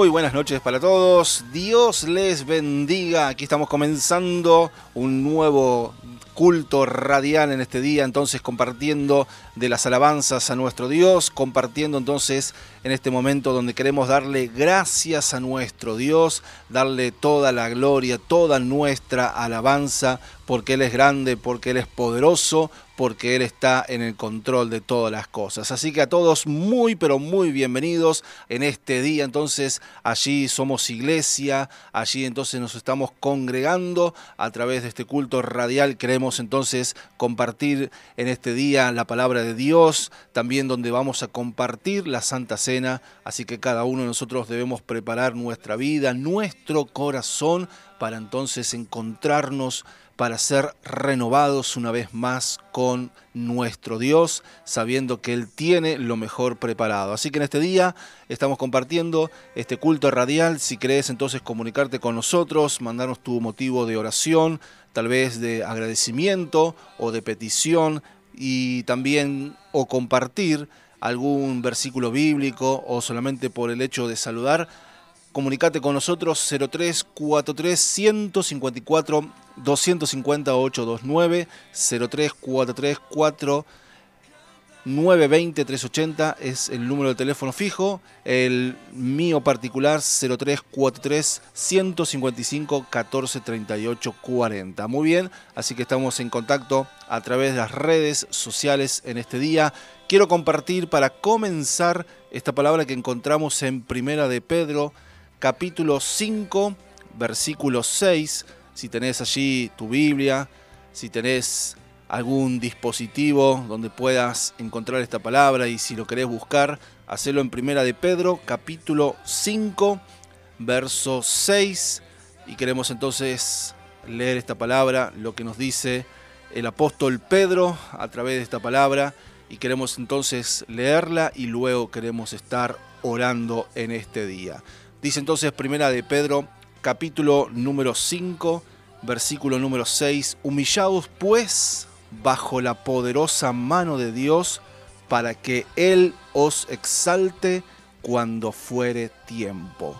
muy buenas noches para todos. Dios les bendiga. Aquí estamos comenzando un nuevo culto radial en este día, entonces compartiendo de las alabanzas a nuestro Dios, compartiendo entonces en este momento donde queremos darle gracias a nuestro Dios, darle toda la gloria, toda nuestra alabanza, porque Él es grande, porque Él es poderoso, porque Él está en el control de todas las cosas. Así que a todos muy, pero muy bienvenidos en este día. Entonces allí somos iglesia, allí entonces nos estamos congregando a través de este culto radial. Queremos entonces compartir en este día la palabra de Dios, también donde vamos a compartir la Santa Cena. Así que cada uno de nosotros debemos preparar nuestra vida, nuestro corazón, para entonces encontrarnos para ser renovados una vez más con nuestro Dios, sabiendo que Él tiene lo mejor preparado. Así que en este día estamos compartiendo este culto radial. Si querés entonces comunicarte con nosotros, mandarnos tu motivo de oración, tal vez de agradecimiento o de petición, y también o compartir algún versículo bíblico o solamente por el hecho de saludar, comunicate con nosotros 0343 154 250 829 0343 4 920-380 es el número de teléfono fijo. El mío particular 0343-155-1438-40. Muy bien, así que estamos en contacto a través de las redes sociales en este día. Quiero compartir para comenzar esta palabra que encontramos en Primera de Pedro, capítulo 5, versículo 6. Si tenés allí tu Biblia, si tenés algún dispositivo donde puedas encontrar esta palabra y si lo querés buscar, hacelo en Primera de Pedro, capítulo 5, verso 6. Y queremos entonces leer esta palabra, lo que nos dice el apóstol Pedro a través de esta palabra. Y queremos entonces leerla y luego queremos estar orando en este día. Dice entonces Primera de Pedro, capítulo número 5, versículo número 6. Humillados pues bajo la poderosa mano de Dios para que Él os exalte cuando fuere tiempo.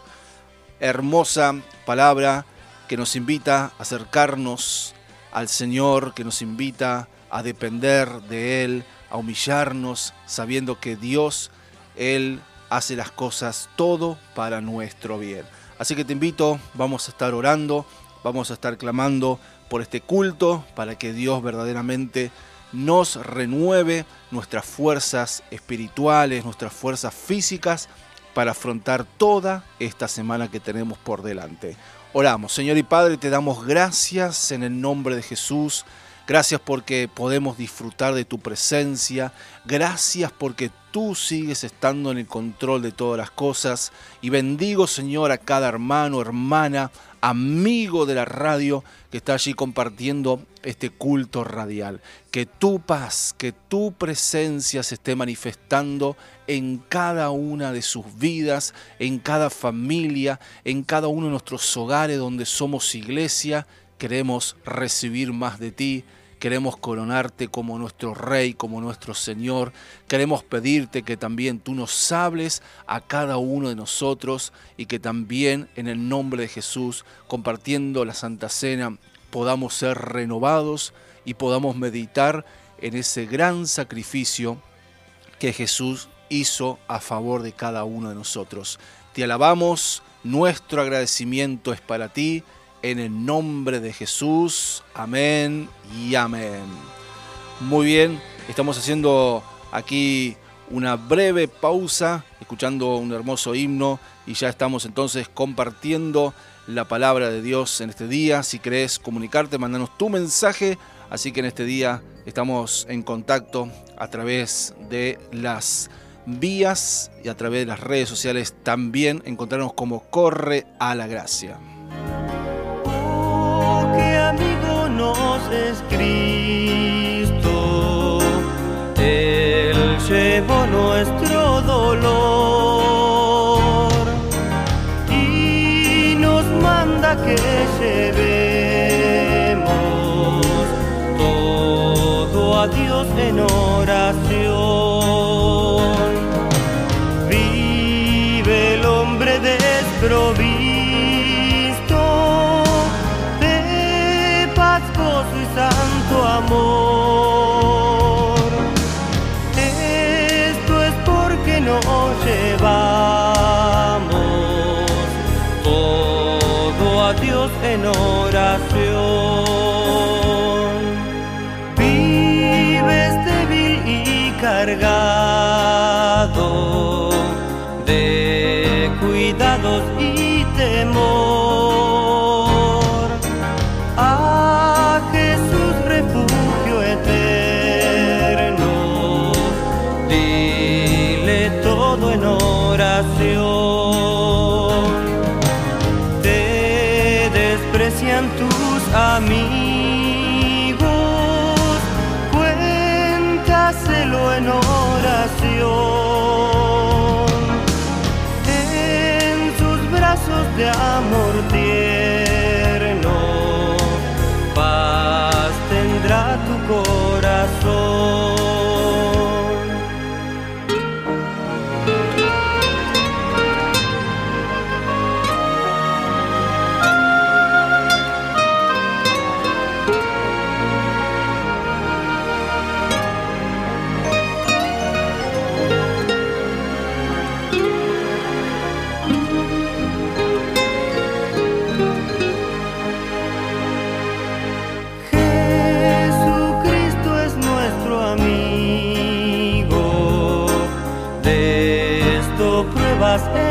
Hermosa palabra que nos invita a acercarnos al Señor, que nos invita a depender de Él, a humillarnos, sabiendo que Dios, Él hace las cosas todo para nuestro bien. Así que te invito, vamos a estar orando, vamos a estar clamando por este culto, para que Dios verdaderamente nos renueve nuestras fuerzas espirituales, nuestras fuerzas físicas, para afrontar toda esta semana que tenemos por delante. Oramos, Señor y Padre, te damos gracias en el nombre de Jesús. Gracias porque podemos disfrutar de tu presencia. Gracias porque tú sigues estando en el control de todas las cosas. Y bendigo, Señor, a cada hermano, hermana, amigo de la radio que está allí compartiendo este culto radial. Que tu paz, que tu presencia se esté manifestando en cada una de sus vidas, en cada familia, en cada uno de nuestros hogares donde somos iglesia. Queremos recibir más de ti. Queremos coronarte como nuestro Rey, como nuestro Señor. Queremos pedirte que también tú nos hables a cada uno de nosotros y que también en el nombre de Jesús, compartiendo la Santa Cena, podamos ser renovados y podamos meditar en ese gran sacrificio que Jesús hizo a favor de cada uno de nosotros. Te alabamos, nuestro agradecimiento es para ti en el nombre de Jesús. Amén y amén. Muy bien, estamos haciendo aquí una breve pausa, escuchando un hermoso himno y ya estamos entonces compartiendo la palabra de Dios en este día. Si querés comunicarte, mandanos tu mensaje. Así que en este día estamos en contacto a través de las vías y a través de las redes sociales también encontrarnos como Corre a la Gracia. más.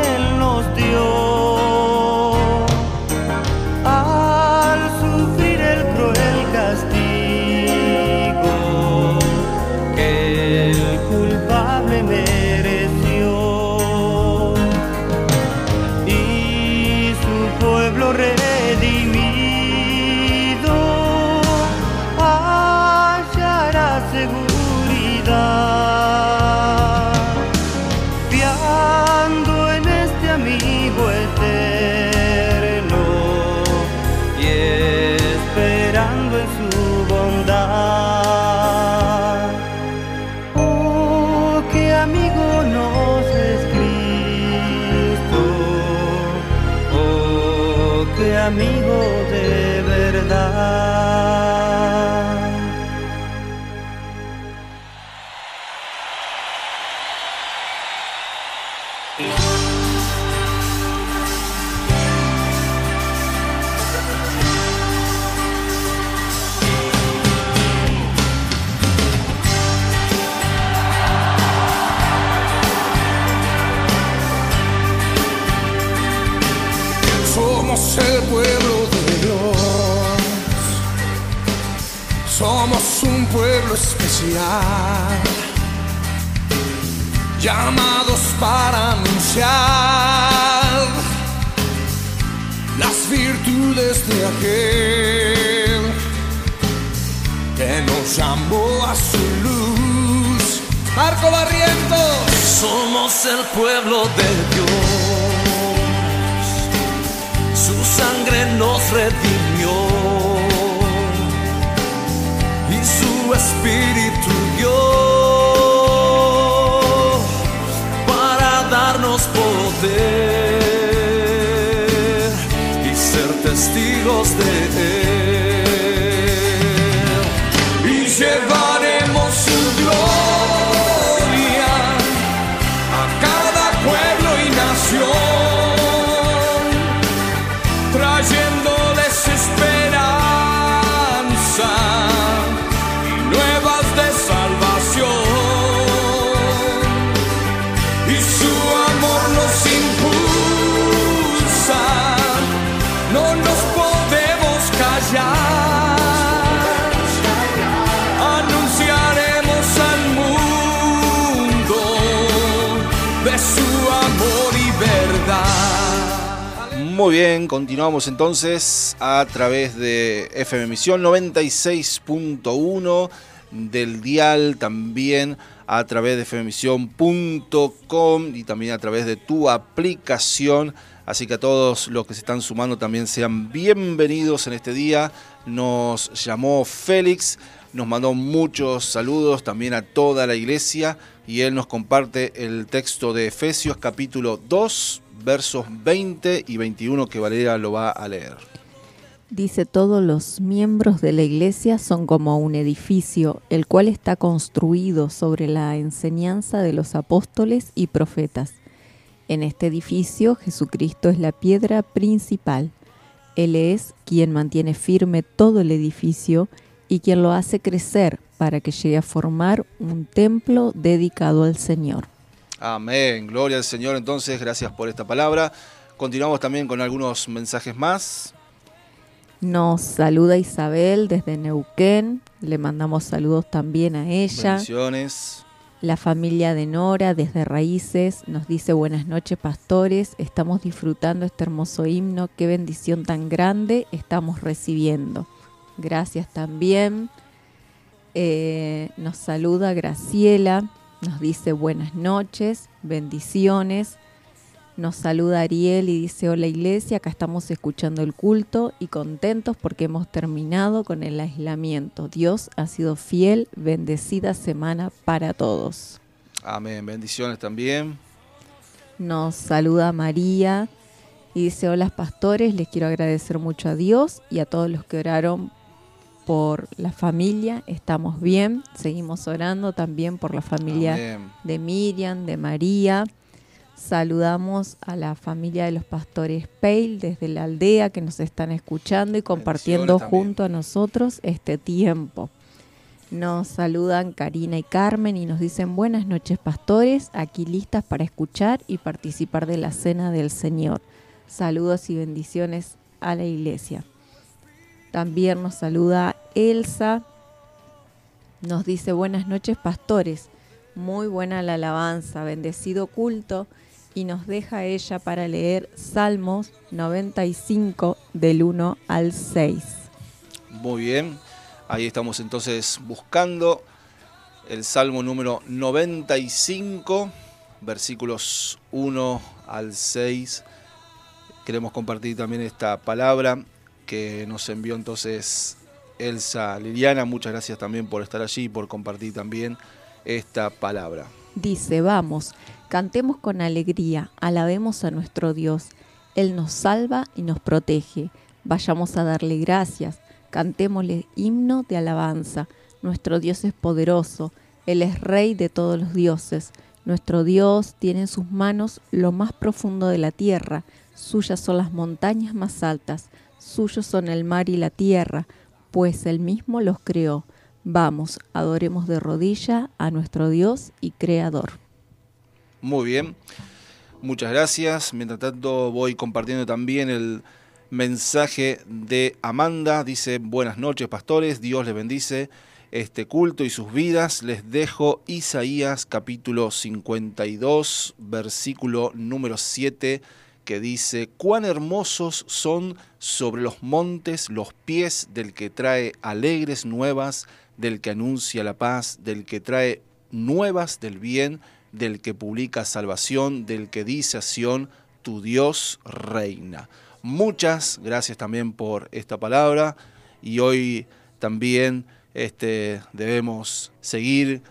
Las virtudes de aquel que nos llamó a su luz. Marco Barrientos. Somos el pueblo de Dios. Su sangre nos redimió y su espíritu dio para darnos poder y ser testigos de él. Muy bien, continuamos entonces a través de FM Emisión 96.1 del dial, también a través de fmemisión.com y también a través de tu aplicación. Así que a todos los que se están sumando también sean bienvenidos en este día. Nos llamó Félix, nos mandó muchos saludos también a toda la iglesia y él nos comparte el texto de Efesios capítulo 2, versos 20 y 21 que Valeria lo va a leer. Dice, todos los miembros de la iglesia son como un edificio, el cual está construido sobre la enseñanza de los apóstoles y profetas. En este edificio Jesucristo es la piedra principal. Él es quien mantiene firme todo el edificio y quien lo hace crecer para que llegue a formar un templo dedicado al Señor. Amén, gloria al Señor. Entonces, gracias por esta palabra. Continuamos también con algunos mensajes más. Nos saluda Isabel desde Neuquén, le mandamos saludos también a ella. Bendiciones. La familia de Nora desde Raíces nos dice buenas noches pastores, estamos disfrutando este hermoso himno, qué bendición tan grande estamos recibiendo. Gracias también. Eh, nos saluda Graciela, nos dice buenas noches, bendiciones. Nos saluda Ariel y dice hola iglesia, acá estamos escuchando el culto y contentos porque hemos terminado con el aislamiento. Dios ha sido fiel, bendecida semana para todos. Amén, bendiciones también. Nos saluda María y dice hola pastores, les quiero agradecer mucho a Dios y a todos los que oraron por la familia. Estamos bien, seguimos orando también por la familia Amén. de Miriam, de María. Saludamos a la familia de los pastores Peil desde la aldea que nos están escuchando y compartiendo junto a nosotros este tiempo. Nos saludan Karina y Carmen y nos dicen buenas noches pastores, aquí listas para escuchar y participar de la cena del Señor. Saludos y bendiciones a la iglesia. También nos saluda Elsa, nos dice buenas noches pastores, muy buena la alabanza, bendecido culto y nos deja ella para leer Salmos 95 del 1 al 6. Muy bien. Ahí estamos entonces buscando el Salmo número 95, versículos 1 al 6. Queremos compartir también esta palabra que nos envió entonces Elsa Liliana, muchas gracias también por estar allí y por compartir también esta palabra. Dice, vamos, cantemos con alegría, alabemos a nuestro Dios. Él nos salva y nos protege. Vayamos a darle gracias, cantémosle himno de alabanza. Nuestro Dios es poderoso, Él es rey de todos los dioses. Nuestro Dios tiene en sus manos lo más profundo de la tierra, suyas son las montañas más altas, suyos son el mar y la tierra, pues Él mismo los creó. Vamos, adoremos de rodilla a nuestro Dios y Creador. Muy bien, muchas gracias. Mientras tanto voy compartiendo también el mensaje de Amanda. Dice, buenas noches pastores, Dios les bendice este culto y sus vidas. Les dejo Isaías capítulo 52, versículo número 7 que dice, cuán hermosos son sobre los montes los pies del que trae alegres nuevas, del que anuncia la paz, del que trae nuevas del bien, del que publica salvación, del que dice a Sión, tu Dios reina. Muchas gracias también por esta palabra y hoy también este, debemos seguir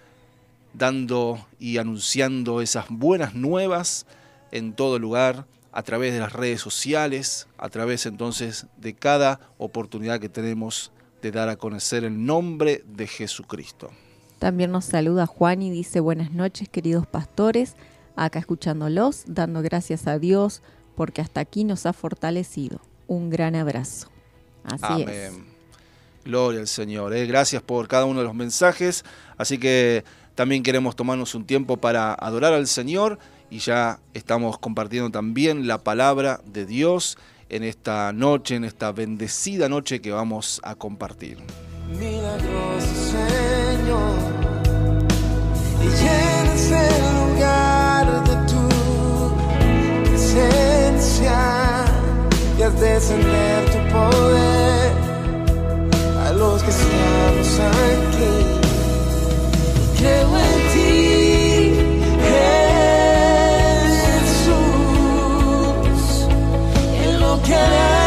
dando y anunciando esas buenas nuevas en todo lugar a través de las redes sociales, a través entonces de cada oportunidad que tenemos de dar a conocer el nombre de Jesucristo. También nos saluda Juan y dice buenas noches queridos pastores, acá escuchándolos, dando gracias a Dios porque hasta aquí nos ha fortalecido. Un gran abrazo. Así es. Amén. Gloria al Señor. ¿eh? Gracias por cada uno de los mensajes. Así que también queremos tomarnos un tiempo para adorar al Señor y ya estamos compartiendo también la palabra de Dios en esta noche, en esta bendecida noche que vamos a compartir. Señor, y llenas el lugar de tu presencia y haz descender tu poder a los que estamos aquí. Creo en en lo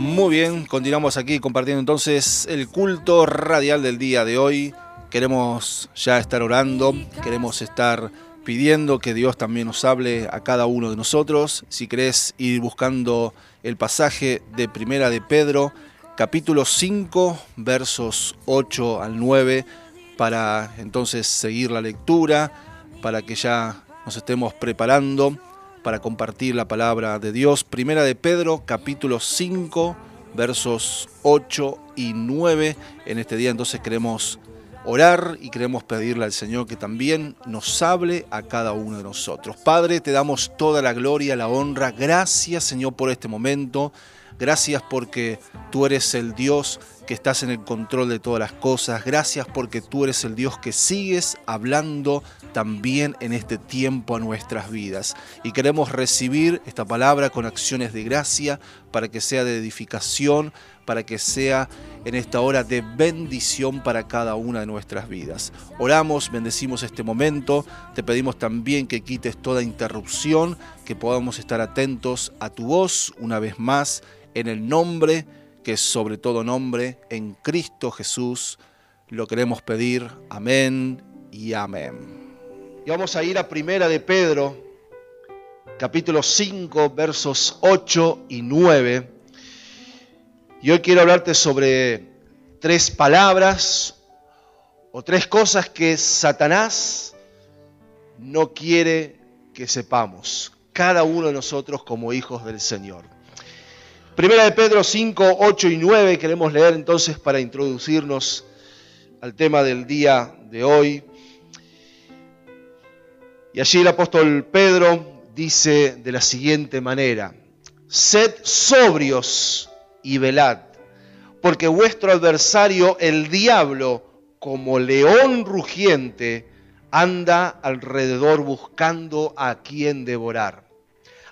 Muy bien, continuamos aquí compartiendo entonces el culto radial del día de hoy. Queremos ya estar orando, queremos estar pidiendo que Dios también nos hable a cada uno de nosotros. Si querés ir buscando el pasaje de Primera de Pedro, capítulo 5, versos 8 al 9, para entonces seguir la lectura, para que ya nos estemos preparando para compartir la palabra de Dios. Primera de Pedro, capítulo 5, versos 8 y 9. En este día entonces queremos orar y queremos pedirle al Señor que también nos hable a cada uno de nosotros. Padre, te damos toda la gloria, la honra. Gracias Señor por este momento. Gracias porque tú eres el Dios que estás en el control de todas las cosas. Gracias porque tú eres el Dios que sigues hablando también en este tiempo a nuestras vidas. Y queremos recibir esta palabra con acciones de gracia para que sea de edificación, para que sea en esta hora de bendición para cada una de nuestras vidas. Oramos, bendecimos este momento, te pedimos también que quites toda interrupción, que podamos estar atentos a tu voz una vez más en el nombre que sobre todo nombre, en Cristo Jesús. Lo queremos pedir. Amén y amén. Y vamos a ir a Primera de Pedro, capítulo 5, versos 8 y 9. Y hoy quiero hablarte sobre tres palabras o tres cosas que Satanás no quiere que sepamos, cada uno de nosotros como hijos del Señor. Primera de Pedro 5, 8 y 9 queremos leer entonces para introducirnos al tema del día de hoy. Y allí el apóstol Pedro dice de la siguiente manera, sed sobrios y velad, porque vuestro adversario, el diablo, como león rugiente, anda alrededor buscando a quien devorar,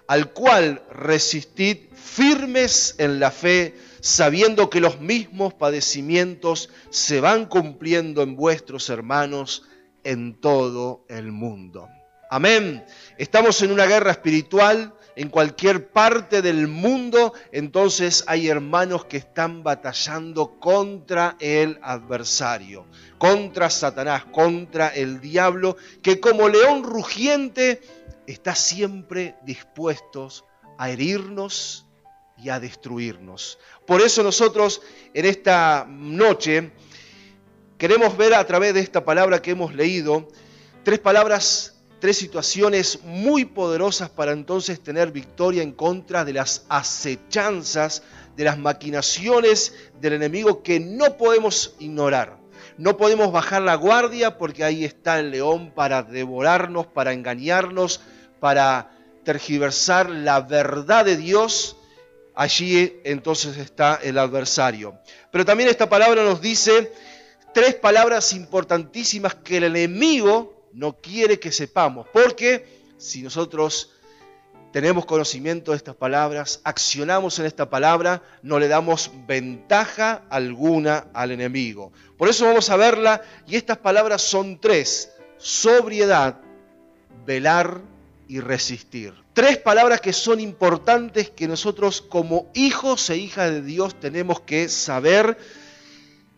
al cual resistid firmes en la fe, sabiendo que los mismos padecimientos se van cumpliendo en vuestros hermanos en todo el mundo. Amén. Estamos en una guerra espiritual en cualquier parte del mundo, entonces hay hermanos que están batallando contra el adversario, contra Satanás, contra el diablo, que como león rugiente está siempre dispuestos a herirnos y a destruirnos. Por eso nosotros en esta noche queremos ver a través de esta palabra que hemos leído tres palabras, tres situaciones muy poderosas para entonces tener victoria en contra de las acechanzas, de las maquinaciones del enemigo que no podemos ignorar. No podemos bajar la guardia porque ahí está el león para devorarnos, para engañarnos, para tergiversar la verdad de Dios allí entonces está el adversario. Pero también esta palabra nos dice tres palabras importantísimas que el enemigo no quiere que sepamos, porque si nosotros tenemos conocimiento de estas palabras, accionamos en esta palabra, no le damos ventaja alguna al enemigo. Por eso vamos a verla y estas palabras son tres, sobriedad, velar y resistir. Tres palabras que son importantes que nosotros como hijos e hijas de Dios tenemos que saber,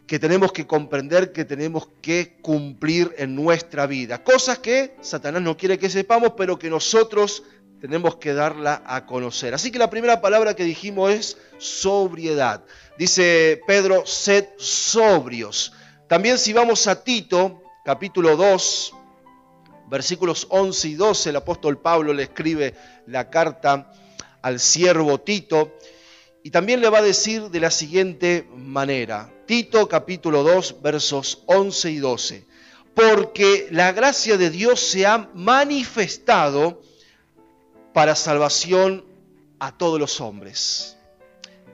que tenemos que comprender, que tenemos que cumplir en nuestra vida. Cosas que Satanás no quiere que sepamos, pero que nosotros tenemos que darla a conocer. Así que la primera palabra que dijimos es sobriedad. Dice Pedro, sed sobrios. También si vamos a Tito, capítulo 2, versículos 11 y 12, el apóstol Pablo le escribe la carta al siervo Tito y también le va a decir de la siguiente manera, Tito capítulo 2 versos 11 y 12, porque la gracia de Dios se ha manifestado para salvación a todos los hombres.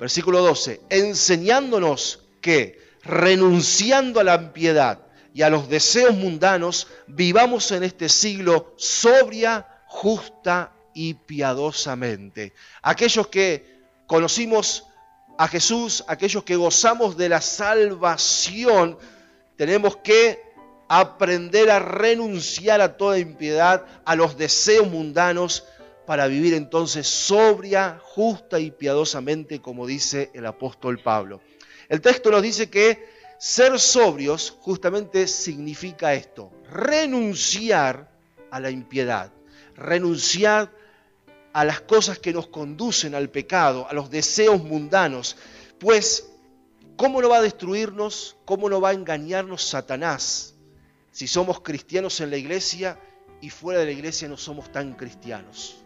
Versículo 12, enseñándonos que renunciando a la impiedad, y a los deseos mundanos, vivamos en este siglo sobria, justa y piadosamente. Aquellos que conocimos a Jesús, aquellos que gozamos de la salvación, tenemos que aprender a renunciar a toda impiedad, a los deseos mundanos, para vivir entonces sobria, justa y piadosamente, como dice el apóstol Pablo. El texto nos dice que ser sobrios justamente significa esto, renunciar a la impiedad, renunciar a las cosas que nos conducen al pecado, a los deseos mundanos, pues ¿cómo no va a destruirnos, cómo no va a engañarnos Satanás si somos cristianos en la iglesia y fuera de la iglesia no somos tan cristianos?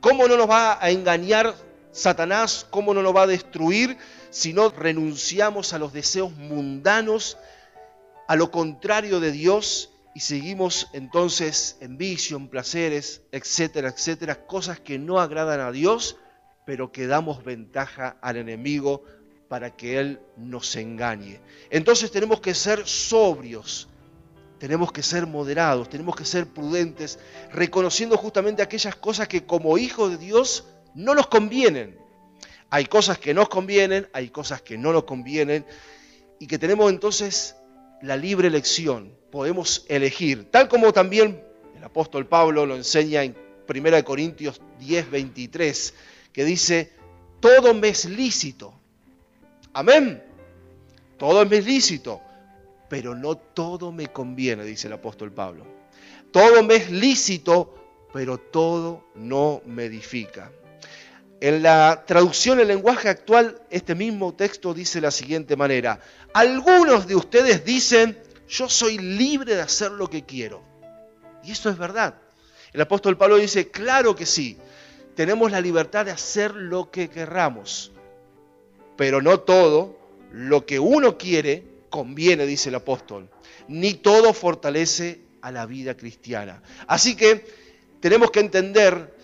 ¿Cómo no nos va a engañar Satanás? ¿Cómo no nos va a destruir si no renunciamos a los deseos mundanos, a lo contrario de Dios y seguimos entonces en vicio, en placeres, etcétera, etcétera, cosas que no agradan a Dios, pero que damos ventaja al enemigo para que Él nos engañe. Entonces tenemos que ser sobrios, tenemos que ser moderados, tenemos que ser prudentes, reconociendo justamente aquellas cosas que como hijos de Dios no nos convienen. Hay cosas que nos convienen, hay cosas que no nos convienen, y que tenemos entonces la libre elección, podemos elegir, tal como también el apóstol Pablo lo enseña en 1 Corintios 10, 23, que dice, todo me es lícito. Amén. Todo me es lícito, pero no todo me conviene, dice el apóstol Pablo. Todo me es lícito, pero todo no me edifica. En la traducción en lenguaje actual, este mismo texto dice de la siguiente manera. Algunos de ustedes dicen, yo soy libre de hacer lo que quiero. Y eso es verdad. El apóstol Pablo dice, claro que sí, tenemos la libertad de hacer lo que querramos, pero no todo lo que uno quiere conviene, dice el apóstol, ni todo fortalece a la vida cristiana. Así que tenemos que entender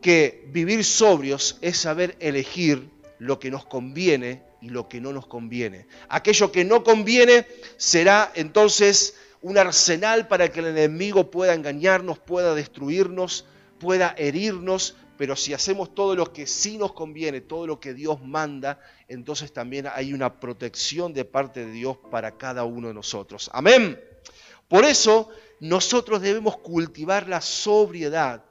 que vivir sobrios es saber elegir lo que nos conviene y lo que no nos conviene. Aquello que no conviene será entonces un arsenal para que el enemigo pueda engañarnos, pueda destruirnos, pueda herirnos, pero si hacemos todo lo que sí nos conviene, todo lo que Dios manda, entonces también hay una protección de parte de Dios para cada uno de nosotros. Amén. Por eso nosotros debemos cultivar la sobriedad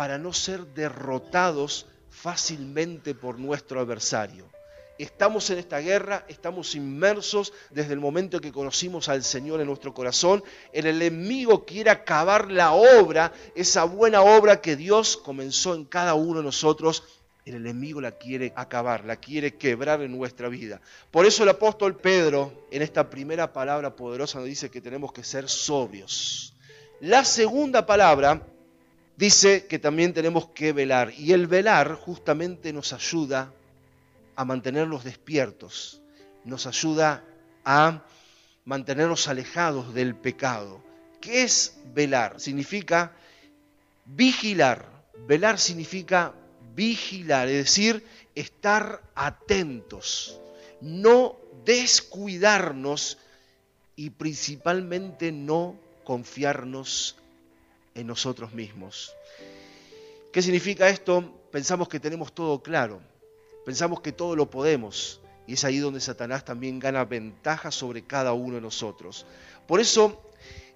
para no ser derrotados fácilmente por nuestro adversario. Estamos en esta guerra, estamos inmersos desde el momento que conocimos al Señor en nuestro corazón. El enemigo quiere acabar la obra, esa buena obra que Dios comenzó en cada uno de nosotros. El enemigo la quiere acabar, la quiere quebrar en nuestra vida. Por eso el apóstol Pedro en esta primera palabra poderosa nos dice que tenemos que ser sobrios. La segunda palabra dice que también tenemos que velar. Y el velar justamente nos ayuda a mantenernos despiertos, nos ayuda a mantenernos alejados del pecado. ¿Qué es velar? Significa vigilar. Velar significa vigilar, es decir, estar atentos, no descuidarnos y principalmente no confiarnos en nosotros mismos. ¿Qué significa esto? Pensamos que tenemos todo claro, pensamos que todo lo podemos y es ahí donde Satanás también gana ventaja sobre cada uno de nosotros. Por eso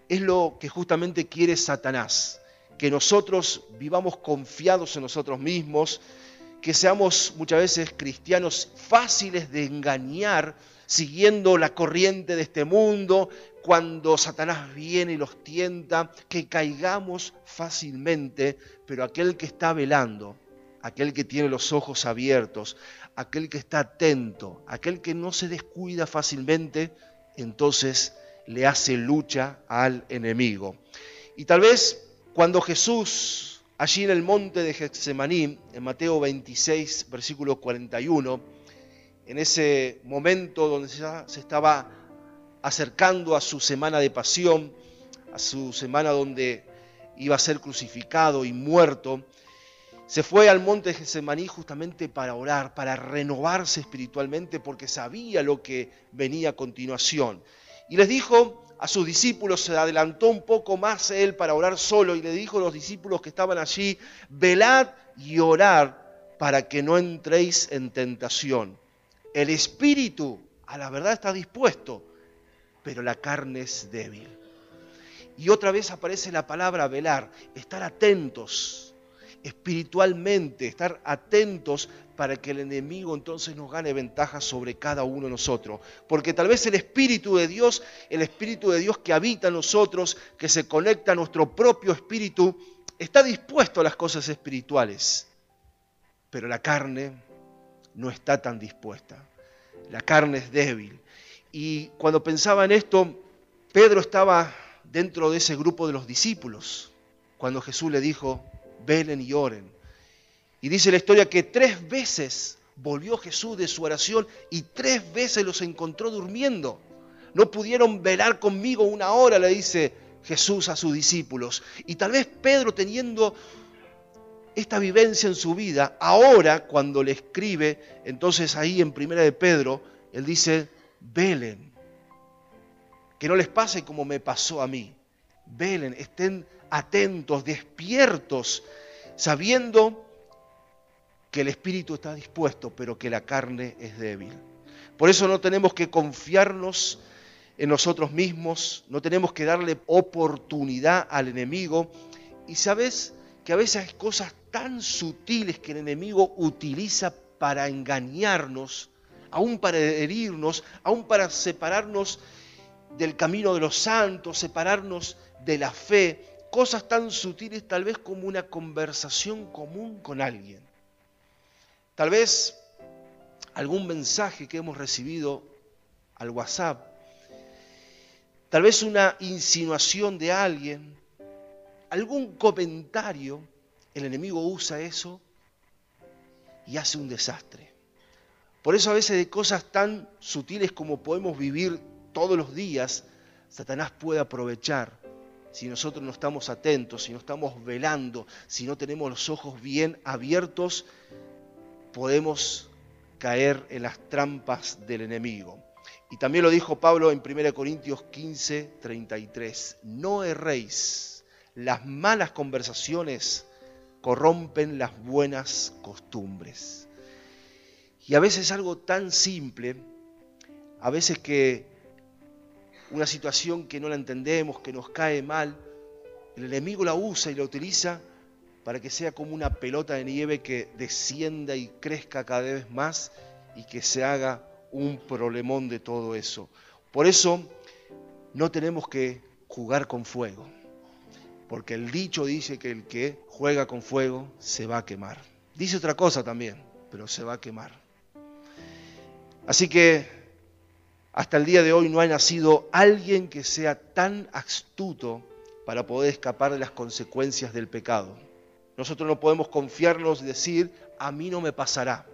es lo que justamente quiere Satanás, que nosotros vivamos confiados en nosotros mismos, que seamos muchas veces cristianos fáciles de engañar, siguiendo la corriente de este mundo, cuando Satanás viene y los tienta, que caigamos fácilmente, pero aquel que está velando, aquel que tiene los ojos abiertos, aquel que está atento, aquel que no se descuida fácilmente, entonces le hace lucha al enemigo. Y tal vez cuando Jesús, allí en el monte de Getsemaní, en Mateo 26, versículo 41, en ese momento donde ya se estaba acercando a su semana de pasión, a su semana donde iba a ser crucificado y muerto, se fue al monte de Getsemaní justamente para orar, para renovarse espiritualmente, porque sabía lo que venía a continuación. Y les dijo a sus discípulos, se adelantó un poco más él para orar solo y le dijo a los discípulos que estaban allí, velad y orar para que no entréis en tentación. El espíritu a la verdad está dispuesto, pero la carne es débil. Y otra vez aparece la palabra velar, estar atentos, espiritualmente, estar atentos para que el enemigo entonces nos gane ventaja sobre cada uno de nosotros. Porque tal vez el Espíritu de Dios, el Espíritu de Dios que habita en nosotros, que se conecta a nuestro propio espíritu, está dispuesto a las cosas espirituales. Pero la carne no está tan dispuesta. La carne es débil. Y cuando pensaba en esto, Pedro estaba dentro de ese grupo de los discípulos, cuando Jesús le dijo, velen y oren. Y dice la historia que tres veces volvió Jesús de su oración y tres veces los encontró durmiendo. No pudieron velar conmigo una hora, le dice Jesús a sus discípulos. Y tal vez Pedro teniendo esta vivencia en su vida, ahora cuando le escribe, entonces ahí en Primera de Pedro, él dice, velen, que no les pase como me pasó a mí. Velen, estén atentos, despiertos, sabiendo que el espíritu está dispuesto, pero que la carne es débil. Por eso no tenemos que confiarnos en nosotros mismos, no tenemos que darle oportunidad al enemigo. Y sabes que a veces hay cosas tan sutiles que el enemigo utiliza para engañarnos, aún para herirnos, aún para separarnos del camino de los santos, separarnos de la fe, cosas tan sutiles tal vez como una conversación común con alguien. Tal vez algún mensaje que hemos recibido al WhatsApp, tal vez una insinuación de alguien, algún comentario, el enemigo usa eso y hace un desastre. Por eso a veces de cosas tan sutiles como podemos vivir todos los días, Satanás puede aprovechar si nosotros no estamos atentos, si no estamos velando, si no tenemos los ojos bien abiertos, podemos caer en las trampas del enemigo. Y también lo dijo Pablo en 1 Corintios 15, 33. No erréis, las malas conversaciones corrompen las buenas costumbres. Y a veces algo tan simple, a veces que una situación que no la entendemos, que nos cae mal, el enemigo la usa y la utiliza para que sea como una pelota de nieve que descienda y crezca cada vez más y que se haga un problemón de todo eso. Por eso no tenemos que jugar con fuego, porque el dicho dice que el que juega con fuego se va a quemar. Dice otra cosa también, pero se va a quemar. Así que hasta el día de hoy no ha nacido alguien que sea tan astuto para poder escapar de las consecuencias del pecado. Nosotros no podemos confiarnos y decir, a mí no me pasará.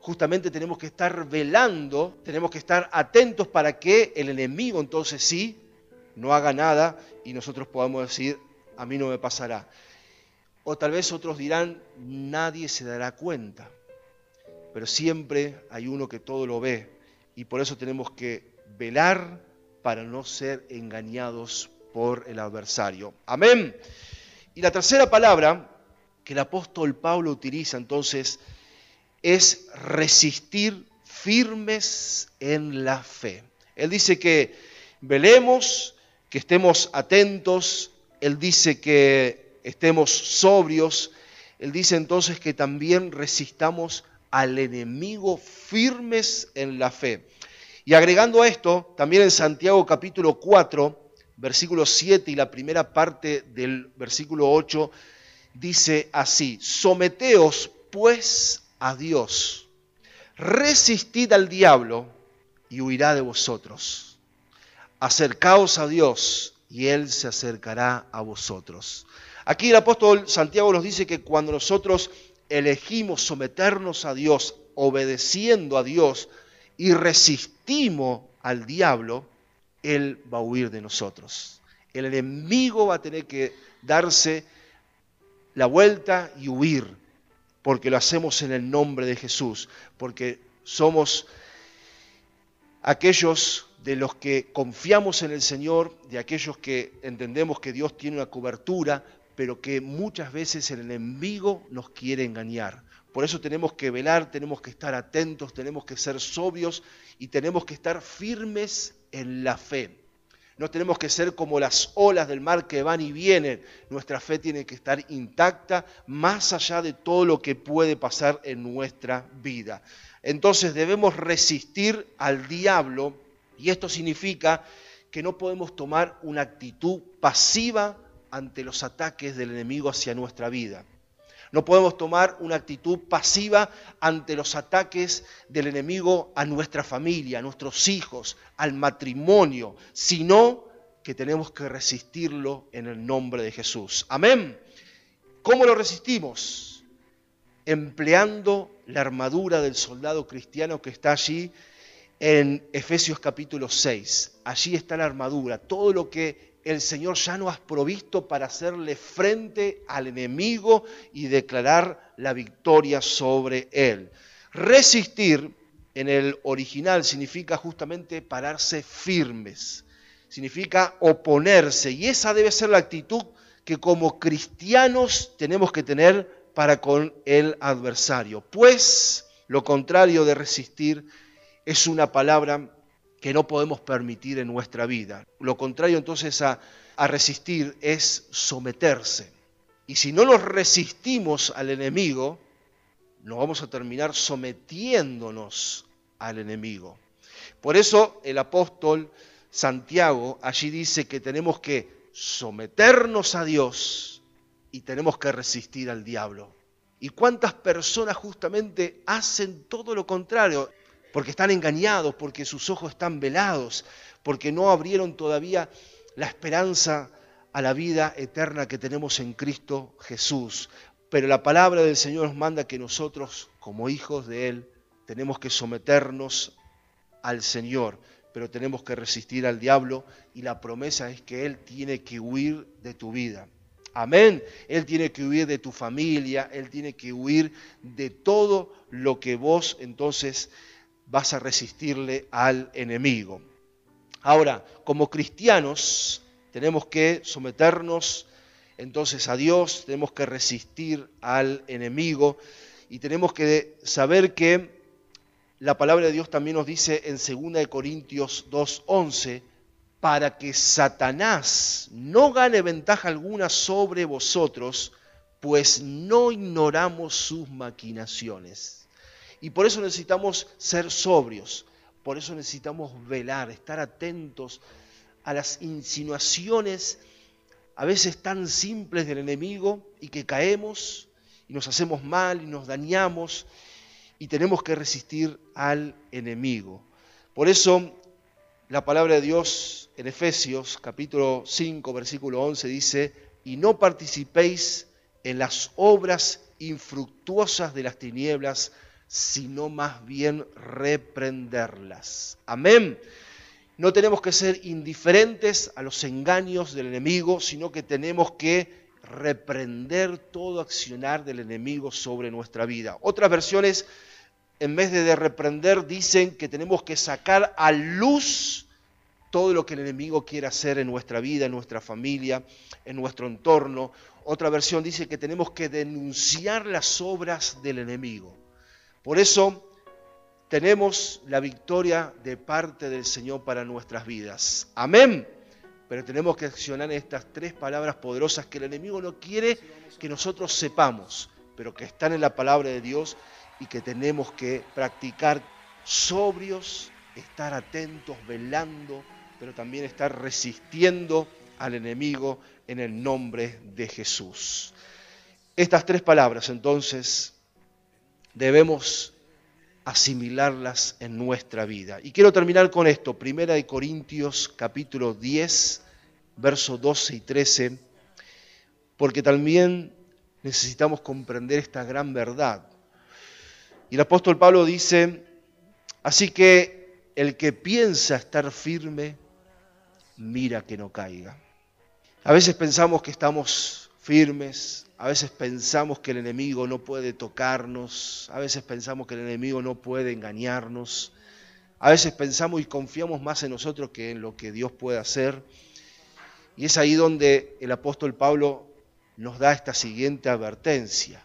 Justamente tenemos que estar velando, tenemos que estar atentos para que el enemigo entonces sí no haga nada y nosotros podamos decir, a mí no me pasará. O tal vez otros dirán, nadie se dará cuenta. Pero siempre hay uno que todo lo ve y por eso tenemos que velar para no ser engañados por el adversario. Amén. Y la tercera palabra que el apóstol Pablo utiliza entonces es resistir firmes en la fe. Él dice que velemos, que estemos atentos, él dice que estemos sobrios, él dice entonces que también resistamos al enemigo firmes en la fe. Y agregando a esto, también en Santiago capítulo 4, versículo 7 y la primera parte del versículo 8, dice así, someteos pues a Dios, resistid al diablo y huirá de vosotros. Acercaos a Dios y Él se acercará a vosotros. Aquí el apóstol Santiago nos dice que cuando nosotros elegimos someternos a Dios, obedeciendo a Dios y resistimos al diablo, Él va a huir de nosotros. El enemigo va a tener que darse la vuelta y huir, porque lo hacemos en el nombre de Jesús, porque somos aquellos de los que confiamos en el Señor, de aquellos que entendemos que Dios tiene una cobertura, pero que muchas veces el enemigo nos quiere engañar. Por eso tenemos que velar, tenemos que estar atentos, tenemos que ser sobrios y tenemos que estar firmes en la fe. No tenemos que ser como las olas del mar que van y vienen. Nuestra fe tiene que estar intacta más allá de todo lo que puede pasar en nuestra vida. Entonces debemos resistir al diablo y esto significa que no podemos tomar una actitud pasiva ante los ataques del enemigo hacia nuestra vida. No podemos tomar una actitud pasiva ante los ataques del enemigo a nuestra familia, a nuestros hijos, al matrimonio, sino que tenemos que resistirlo en el nombre de Jesús. Amén. ¿Cómo lo resistimos? Empleando la armadura del soldado cristiano que está allí en Efesios capítulo 6. Allí está la armadura, todo lo que el Señor ya nos ha provisto para hacerle frente al enemigo y declarar la victoria sobre él. Resistir en el original significa justamente pararse firmes, significa oponerse y esa debe ser la actitud que como cristianos tenemos que tener para con el adversario. Pues lo contrario de resistir es una palabra que no podemos permitir en nuestra vida. Lo contrario entonces a, a, resistir es someterse. Y si no nos resistimos al enemigo, nos vamos a terminar sometiéndonos al enemigo. Por eso el apóstol Santiago allí dice que tenemos que someternos a Dios y tenemos que resistir al diablo. ¿Y cuántas personas justamente hacen todo lo contrario? Porque están engañados, porque sus ojos están velados, porque no abrieron todavía la esperanza a la vida eterna que tenemos en Cristo Jesús. Pero la palabra del Señor nos manda que nosotros, como hijos de Él, tenemos que someternos al Señor, pero tenemos que resistir al diablo y la promesa es que Él tiene que huir de tu vida. Amén. Él tiene que huir de tu familia, Él tiene que huir de todo lo que vos entonces vas a resistirle al enemigo. Ahora, como cristianos, tenemos que someternos entonces a Dios, tenemos que resistir al enemigo y tenemos que saber que la palabra de Dios también nos dice en 2 Corintios 2.11, para que Satanás no gane ventaja alguna sobre vosotros, pues no ignoramos sus maquinaciones. Y por eso necesitamos ser sobrios, por eso necesitamos velar, estar atentos a las insinuaciones a veces tan simples del enemigo y que caemos y nos hacemos mal y nos dañamos y tenemos que resistir al enemigo. Por eso la palabra de Dios en Efesios capítulo 5 versículo 11 dice, y no participéis en las obras infructuosas de las tinieblas, sino más bien reprenderlas. Amén. No tenemos que ser indiferentes a los engaños del enemigo, sino que tenemos que reprender todo accionar del enemigo sobre nuestra vida. Otras versiones, en vez de, de reprender, dicen que tenemos que sacar a luz todo lo que el enemigo quiere hacer en nuestra vida, en nuestra familia, en nuestro entorno. Otra versión dice que tenemos que denunciar las obras del enemigo. Por eso tenemos la victoria de parte del Señor para nuestras vidas. Amén. Pero tenemos que accionar estas tres palabras poderosas que el enemigo no quiere que nosotros sepamos, pero que están en la palabra de Dios y que tenemos que practicar sobrios, estar atentos, velando, pero también estar resistiendo al enemigo en el nombre de Jesús. Estas tres palabras entonces debemos asimilarlas en nuestra vida. Y quiero terminar con esto, Primera de Corintios capítulo 10, versos 12 y 13, porque también necesitamos comprender esta gran verdad. Y el apóstol Pablo dice, así que el que piensa estar firme, mira que no caiga. A veces pensamos que estamos firmes, a veces pensamos que el enemigo no puede tocarnos, a veces pensamos que el enemigo no puede engañarnos, a veces pensamos y confiamos más en nosotros que en lo que Dios puede hacer. Y es ahí donde el apóstol Pablo nos da esta siguiente advertencia.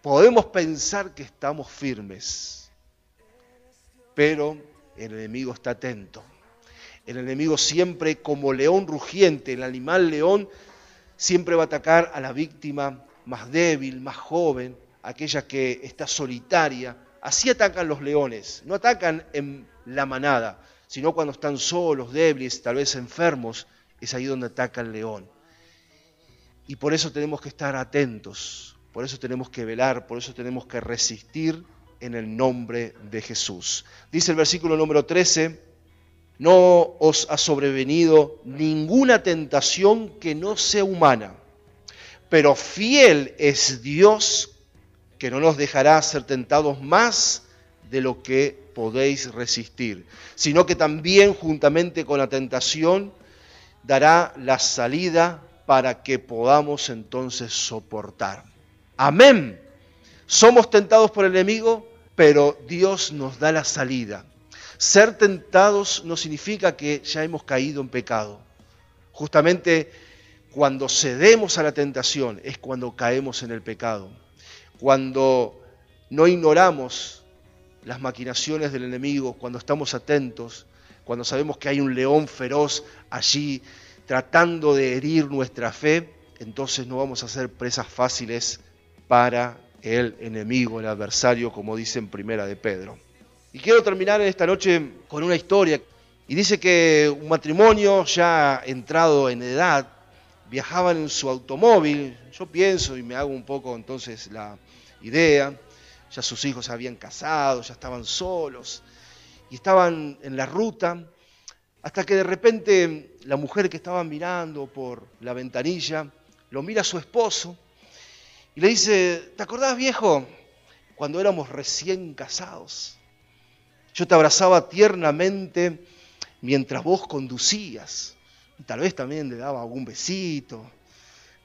Podemos pensar que estamos firmes, pero el enemigo está atento. El enemigo siempre, como león rugiente, el animal león, siempre va a atacar a la víctima más débil, más joven, aquella que está solitaria. Así atacan los leones, no atacan en la manada, sino cuando están solos, débiles, tal vez enfermos, es ahí donde ataca el león. Y por eso tenemos que estar atentos, por eso tenemos que velar, por eso tenemos que resistir en el nombre de Jesús. Dice el versículo número 13, no os ha sobrevenido ninguna tentación que no sea humana, pero fiel es Dios que no nos dejará ser tentados más de lo que podéis resistir, sino que también juntamente con la tentación dará la salida para que podamos entonces soportar. Amén. Somos tentados por el enemigo, pero Dios nos da la salida. Ser tentados no significa que ya hemos caído en pecado. Justamente cuando cedemos a la tentación es cuando caemos en el pecado. Cuando no ignoramos las maquinaciones del enemigo, cuando estamos atentos, cuando sabemos que hay un león feroz allí tratando de herir nuestra fe, entonces no vamos a ser presas fáciles para el enemigo, el adversario, como dice en Primera de Pedro. Y quiero terminar esta noche con una historia. Y dice que un matrimonio ya entrado en edad viajaban en su automóvil. Yo pienso y me hago un poco entonces la idea. Ya sus hijos se habían casado, ya estaban solos y estaban en la ruta. Hasta que de repente la mujer que estaba mirando por la ventanilla lo mira a su esposo y le dice, ¿te acordás viejo cuando éramos recién casados? Yo te abrazaba tiernamente mientras vos conducías. Y tal vez también le daba algún besito.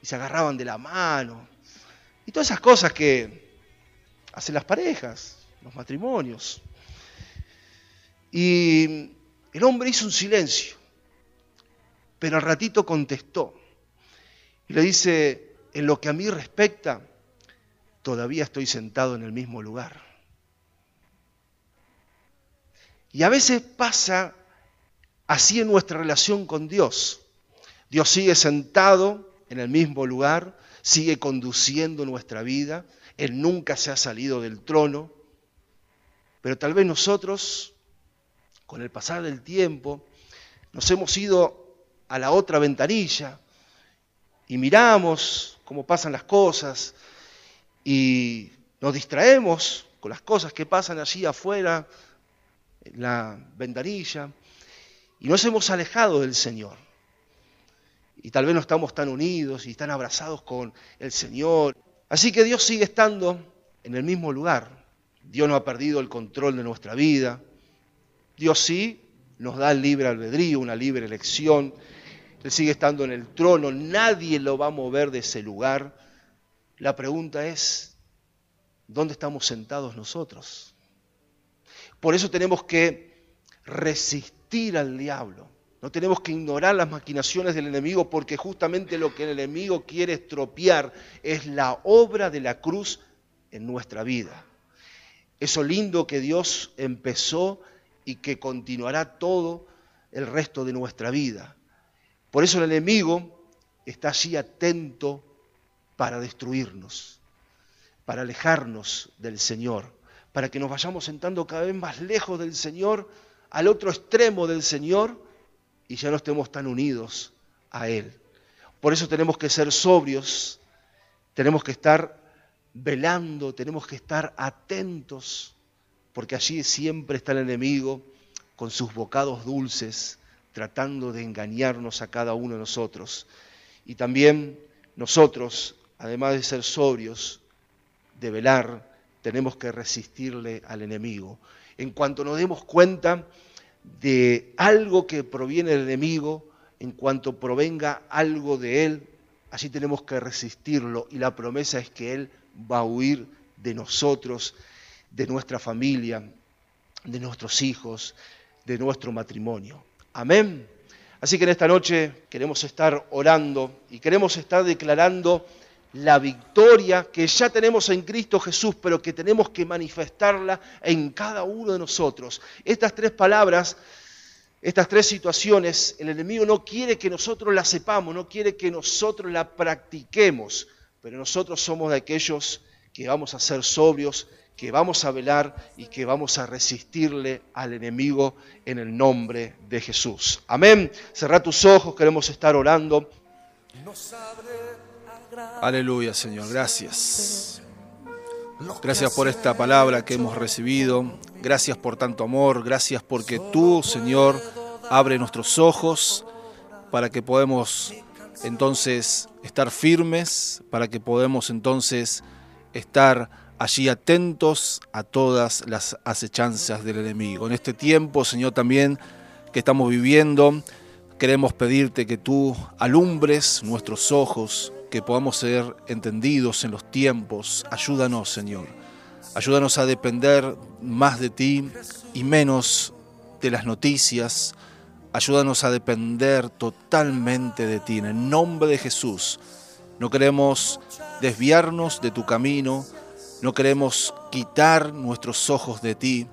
Y se agarraban de la mano. Y todas esas cosas que hacen las parejas, los matrimonios. Y el hombre hizo un silencio. Pero al ratito contestó. Y le dice, en lo que a mí respecta, todavía estoy sentado en el mismo lugar. Y a veces pasa así en nuestra relación con Dios. Dios sigue sentado en el mismo lugar, sigue conduciendo nuestra vida, Él nunca se ha salido del trono, pero tal vez nosotros, con el pasar del tiempo, nos hemos ido a la otra ventanilla y miramos cómo pasan las cosas y nos distraemos con las cosas que pasan allí afuera la ventanilla y nos hemos alejado del Señor. Y tal vez no estamos tan unidos y tan abrazados con el Señor. Así que Dios sigue estando en el mismo lugar. Dios no ha perdido el control de nuestra vida. Dios sí nos da el libre albedrío, una libre elección. Él sigue estando en el trono, nadie lo va a mover de ese lugar. La pregunta es, ¿dónde estamos sentados nosotros? Por eso tenemos que resistir al diablo. No tenemos que ignorar las maquinaciones del enemigo porque justamente lo que el enemigo quiere estropear es la obra de la cruz en nuestra vida. Eso lindo que Dios empezó y que continuará todo el resto de nuestra vida. Por eso el enemigo está allí atento para destruirnos, para alejarnos del Señor para que nos vayamos sentando cada vez más lejos del Señor, al otro extremo del Señor, y ya no estemos tan unidos a Él. Por eso tenemos que ser sobrios, tenemos que estar velando, tenemos que estar atentos, porque allí siempre está el enemigo con sus bocados dulces, tratando de engañarnos a cada uno de nosotros. Y también nosotros, además de ser sobrios, de velar, tenemos que resistirle al enemigo. En cuanto nos demos cuenta de algo que proviene del enemigo, en cuanto provenga algo de él, así tenemos que resistirlo y la promesa es que él va a huir de nosotros, de nuestra familia, de nuestros hijos, de nuestro matrimonio. Amén. Así que en esta noche queremos estar orando y queremos estar declarando la victoria que ya tenemos en Cristo Jesús, pero que tenemos que manifestarla en cada uno de nosotros. Estas tres palabras Estas tres situaciones, el enemigo no quiere que nosotros las sepamos, no quiere que nosotros la practiquemos, pero nosotros somos de aquellos que vamos a ser sobrios, que vamos a velar y que vamos a resistirle al enemigo en el nombre de Jesús. Amén. Cerrá tus ojos, queremos estar orando. Aleluya, Señor. Gracias. Gracias por esta palabra que hemos recibido. Gracias por tanto amor. Gracias porque tú, Señor, abre nuestros ojos para que podamos entonces estar firmes, para que podamos entonces estar allí atentos a todas las acechanzas del enemigo. En este tiempo, Señor, también que estamos viviendo, queremos pedirte que tú alumbres nuestros ojos, que podamos ser entendidos en los tiempos. Ayúdanos, Señor. Ayúdanos a depender más de ti y menos de las noticias. Ayúdanos a depender totalmente de ti. En el nombre de Jesús. No queremos desviarnos de tu camino. No queremos quitar nuestros ojos de ti.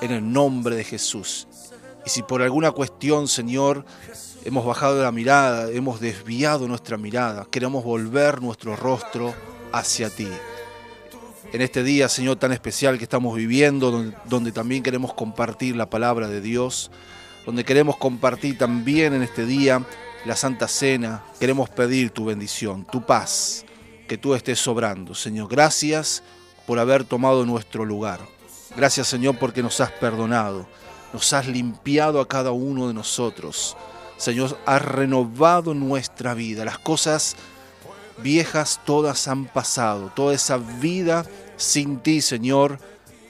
En el nombre de Jesús. Y si por alguna cuestión, Señor, hemos bajado la mirada, hemos desviado nuestra mirada, queremos volver nuestro rostro hacia ti. En este día, Señor, tan especial que estamos viviendo, donde, también queremos compartir la palabra de Dios, donde queremos compartir también en este día la Santa Cena, queremos pedir tu bendición, tu paz, que tú estés sobrando. Señor, gracias por haber tomado nuestro lugar. Gracias, Señor, porque nos has perdonado, nos has limpiado a cada uno de nosotros. Señor, has renovado nuestra vida. Las cosas viejas todas han pasado. Toda esa vida sin ti, Señor,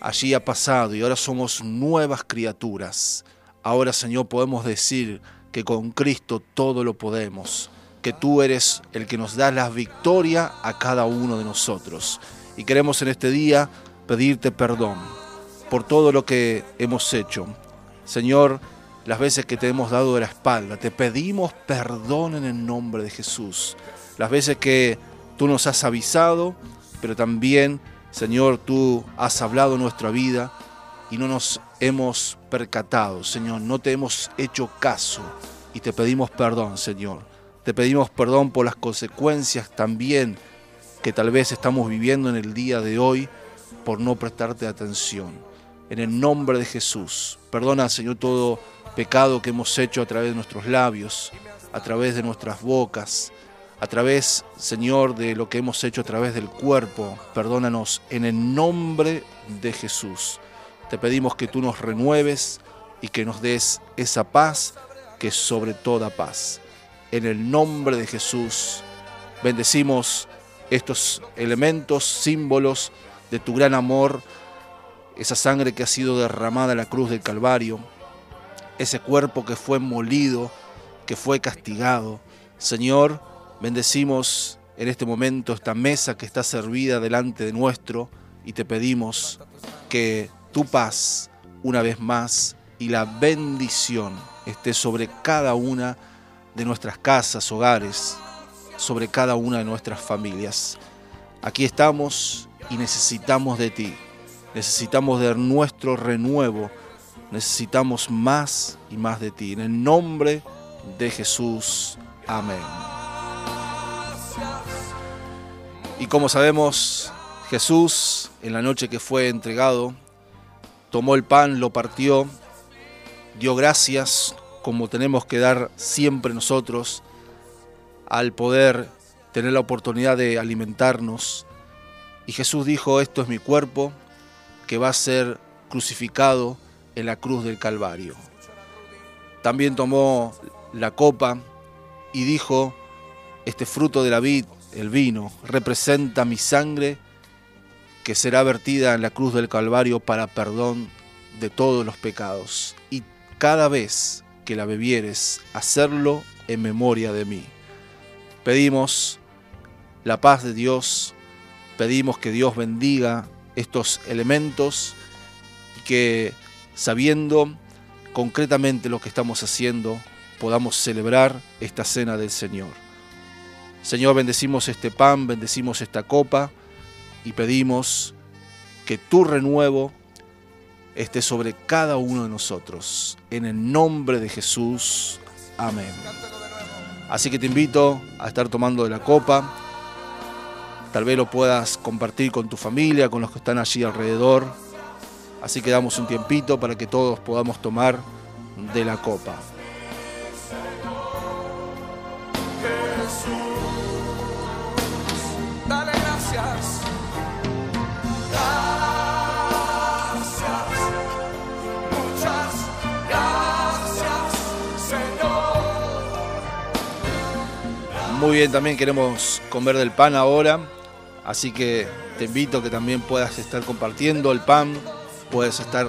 allí ha pasado y ahora somos nuevas criaturas. Ahora, Señor, podemos decir que con Cristo todo lo podemos, que tú eres el que nos da la victoria a cada uno de nosotros. Y queremos en este día pedirte perdón por todo lo que hemos hecho. Señor, las veces que te hemos dado de la espalda. Te pedimos perdón en el nombre de Jesús. Las veces que tú nos has avisado, pero también, Señor, tú has hablado nuestra vida y no nos hemos percatado, Señor, no te hemos hecho caso y te pedimos perdón, Señor. Te pedimos perdón por las consecuencias también que tal vez estamos viviendo en el día de hoy por no prestarte atención. En el nombre de Jesús, perdona, Señor, todo pecado que hemos hecho a través de nuestros labios, a través de nuestras bocas, a través, Señor, de lo que hemos hecho a través del cuerpo. Perdónanos en el nombre de Jesús. Te pedimos que tú nos renueves y que nos des esa paz que es sobre toda paz. En el nombre de Jesús, bendecimos estos elementos, símbolos de tu gran amor, esa sangre que ha sido derramada en la cruz del Calvario, ese cuerpo que fue molido, que fue castigado. Señor, bendecimos en este momento esta mesa que está servida delante de nuestro y te pedimos que tu paz, una vez más, y la bendición esté sobre cada una de nuestras casas, hogares, sobre cada una de nuestras familias. Aquí estamos y necesitamos de ti, necesitamos de nuestro renuevo necesitamos más y más de ti. En el nombre de Jesús. Amén. Y como sabemos, Jesús, en la noche que fue entregado, tomó el pan, lo partió, dio gracias, como tenemos que dar siempre nosotros, al poder tener la oportunidad de alimentarnos. Y Jesús dijo, esto es mi cuerpo, que va a ser crucificado en la cruz del Calvario. También tomó la copa y dijo, este fruto de la vid, el vino, representa mi sangre que será vertida en la cruz del Calvario para perdón de todos los pecados. Y cada vez que la bebieres, hacerlo en memoria de mí. Pedimos la paz de Dios, pedimos que Dios bendiga estos elementos y que sabiendo concretamente lo que estamos haciendo, podamos celebrar esta cena del Señor. Señor, bendecimos este pan, bendecimos esta copa y pedimos que tu renuevo esté sobre cada uno de nosotros. En el nombre de Jesús. Amén. Así que te invito a estar tomando de la copa. Tal vez lo puedas compartir con tu familia, con los que están allí alrededor. Así que damos un tiempito para que todos podamos tomar de la copa. Dale gracias. Gracias. Muchas gracias, Señor. Muy bien, también queremos comer del pan ahora. Así que te invito a que también puedas estar compartiendo el pan. Puedes estar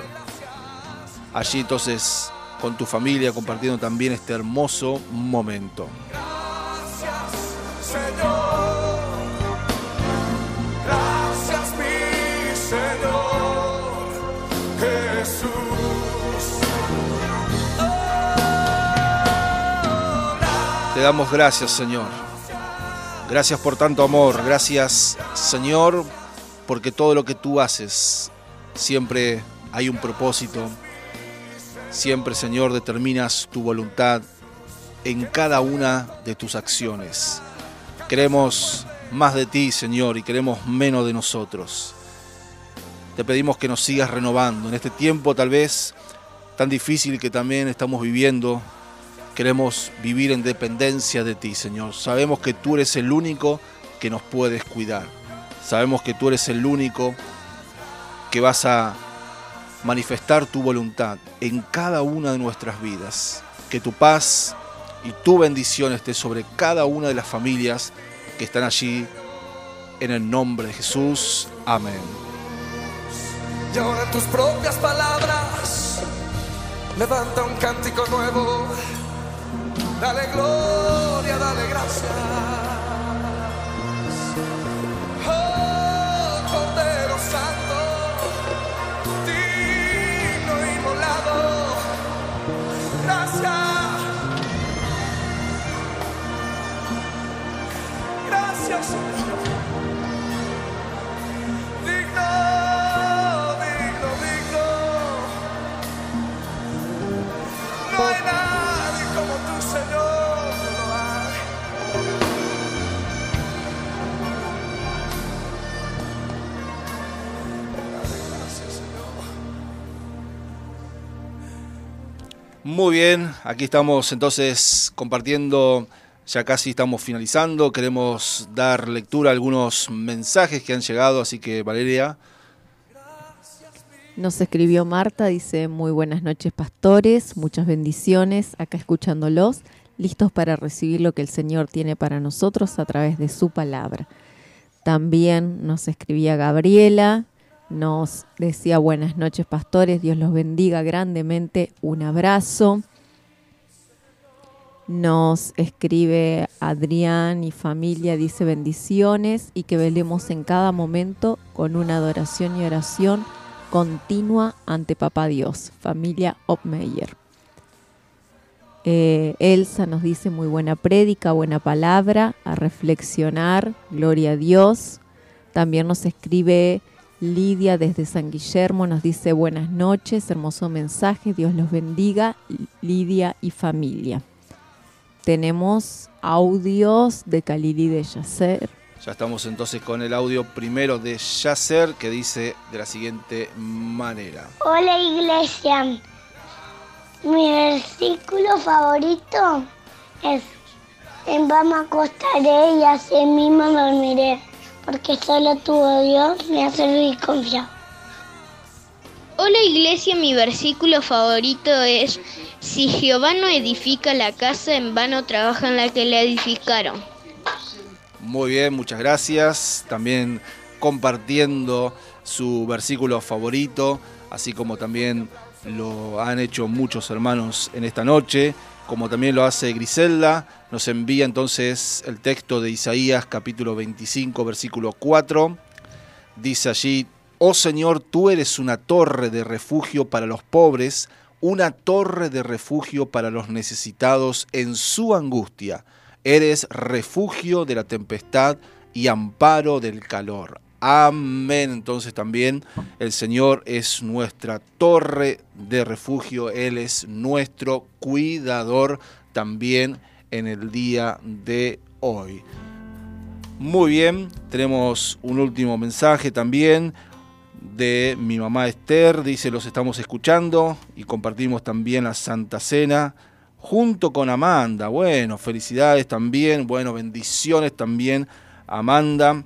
allí entonces con tu familia compartiendo también este hermoso momento. Señor. Gracias, mi Señor Jesús. Te damos gracias, Señor. Gracias por tanto amor. Gracias, Señor, porque todo lo que tú haces siempre hay un propósito. Siempre, Señor, determinas tu voluntad en cada una de tus acciones. Queremos más de ti, Señor, y queremos menos de nosotros. Te pedimos que nos sigas renovando en este tiempo tal vez tan difícil que también estamos viviendo. Queremos vivir en dependencia de ti, Señor. Sabemos que tú eres el único que nos puedes cuidar. Sabemos que tú eres el único que vas a manifestar tu voluntad en cada una de nuestras vidas. Que tu paz y tu bendición esté sobre cada una de las familias que están allí. En el nombre de Jesús. Amén. Y ahora en tus propias palabras, levanta un cántico nuevo. Dale gloria, dale gracias. Muy bien, aquí estamos entonces compartiendo, ya casi estamos finalizando, queremos dar lectura a algunos mensajes que han llegado, así que Valeria, Nos escribió Marta, dice muy buenas noches pastores, muchas bendiciones, acá escuchándolos, listos para recibir lo que el Señor tiene para nosotros a través de su palabra. También nos escribía Gabriela, nos decía buenas noches pastores, Dios los bendiga grandemente, un abrazo. Nos escribe Adrián y familia, dice bendiciones y que velemos en cada momento con una adoración y oración continua ante Papá Dios, familia Opmeyer. Eh, Elsa nos dice muy buena prédica, buena palabra, a reflexionar, gloria a Dios. También nos escribe Lidia desde San Guillermo, nos dice buenas noches, hermoso mensaje, Dios los bendiga, Lidia y familia. Tenemos audios de Kalili de Yacer. ya estamos entonces con el audio primero de Yacer que dice de la siguiente manera. Hola iglesia, mi versículo favorito es en vamos a acostaré y así mismo dormiré, porque solo tuvo Dios me ha servido y confiado. Hola iglesia, mi versículo favorito es, si Jehová no edifica la casa, en vano trabajan la que la edificaron. Muy bien, muchas gracias. También compartiendo su versículo favorito, así como también lo han hecho muchos hermanos en esta noche, como también lo hace Griselda. Nos envía entonces el texto de Isaías capítulo 25, versículo 4. Dice allí, Oh Señor, tú eres una torre de refugio para los pobres, una torre de refugio para los necesitados en su angustia. Eres refugio de la tempestad y amparo del calor. Amén. Entonces también el Señor es nuestra torre de refugio, Él es nuestro cuidador también en el día de hoy. Muy bien, tenemos un último mensaje también de mi mamá Esther, dice los estamos escuchando y compartimos también la Santa Cena junto con Amanda. Bueno, felicidades también, bueno, bendiciones también Amanda.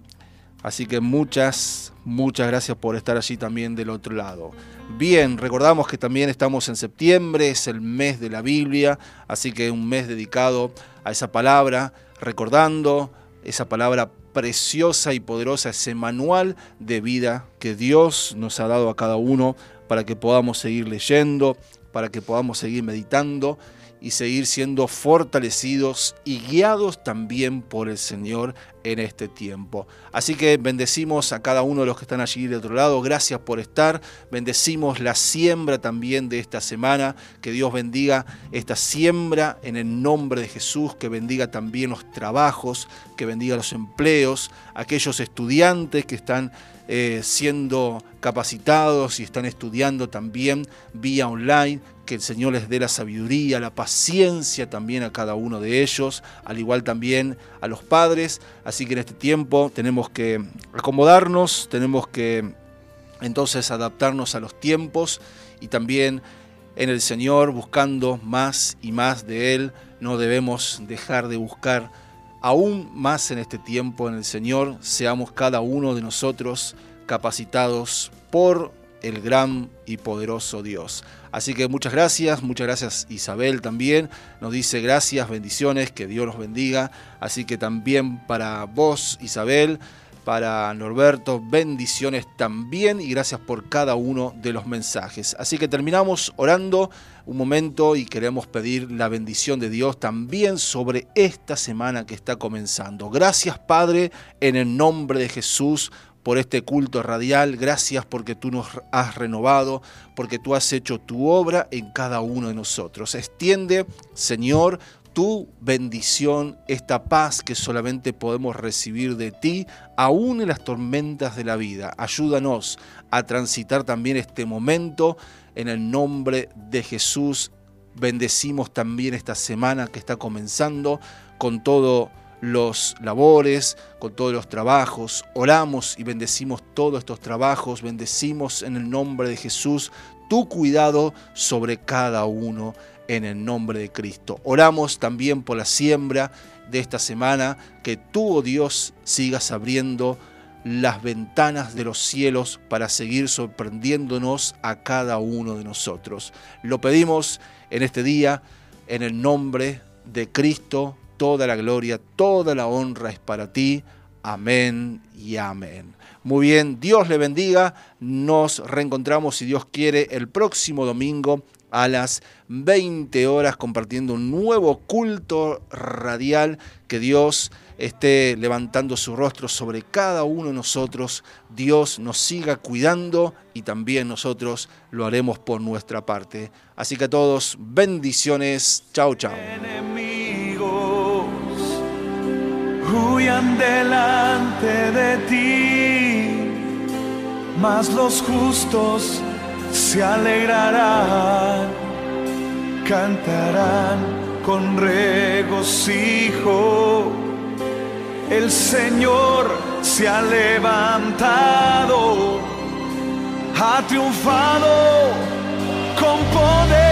Así que muchas, muchas gracias por estar allí también del otro lado. Bien, recordamos que también estamos en septiembre, es el mes de la Biblia, así que un mes dedicado a esa palabra, recordando esa palabra preciosa y poderosa, ese manual de vida que Dios nos ha dado a cada uno para que podamos seguir leyendo, para que podamos seguir meditando y seguir siendo fortalecidos y guiados también por el Señor en este tiempo. Así que bendecimos a cada uno de los que están allí de otro lado. Gracias por estar. Bendecimos la siembra también de esta semana. Que Dios bendiga esta siembra en el nombre de Jesús. Que bendiga también los trabajos. Que bendiga los empleos. Aquellos estudiantes que están eh, siendo capacitados y están estudiando también vía online. Que el Señor les dé la sabiduría, la paciencia también a cada uno de ellos, al igual también a los padres. Así que en este tiempo tenemos que acomodarnos, tenemos que entonces adaptarnos a los tiempos y también en el Señor buscando más y más de Él. No debemos dejar de buscar aún más en este tiempo en el Señor. Seamos cada uno de nosotros capacitados por el gran y poderoso Dios. Así que muchas gracias, muchas gracias Isabel también. Nos dice gracias, bendiciones, que Dios los bendiga. Así que también para vos Isabel, para Norberto, bendiciones también y gracias por cada uno de los mensajes. Así que terminamos orando un momento y queremos pedir la bendición de Dios también sobre esta semana que está comenzando. Gracias Padre, en el nombre de Jesús por este culto radial. Gracias porque tú nos has renovado, porque tú has hecho tu obra en cada uno de nosotros. Extiende, Señor, tu bendición, esta paz que solamente podemos recibir de ti, aún en las tormentas de la vida. Ayúdanos a transitar también este momento en el nombre de Jesús. Bendecimos también esta semana que está comenzando con todo los labores, con todos los trabajos. Oramos y bendecimos todos estos trabajos. Bendecimos en el nombre de Jesús tu cuidado sobre cada uno en el nombre de Cristo. Oramos también por la siembra de esta semana, que tú, oh Dios, sigas abriendo las ventanas de los cielos para seguir sorprendiéndonos a cada uno de nosotros. Lo pedimos en este día, en el nombre de Cristo, toda la gloria, toda la honra es para ti. Amén y amén. Muy bien, Dios le bendiga. Nos reencontramos, si Dios quiere, el próximo domingo a las 20 horas compartiendo un nuevo culto radial. Que Dios esté levantando su rostro sobre cada uno de nosotros. Dios nos siga cuidando y también nosotros lo haremos por nuestra parte. Así que a todos, bendiciones. Chao, chao. enemigos huyan delante de ti, mas los justos se alegrarán, cantarán con regocijo. El Señor se ha levantado, ha triunfado con poder.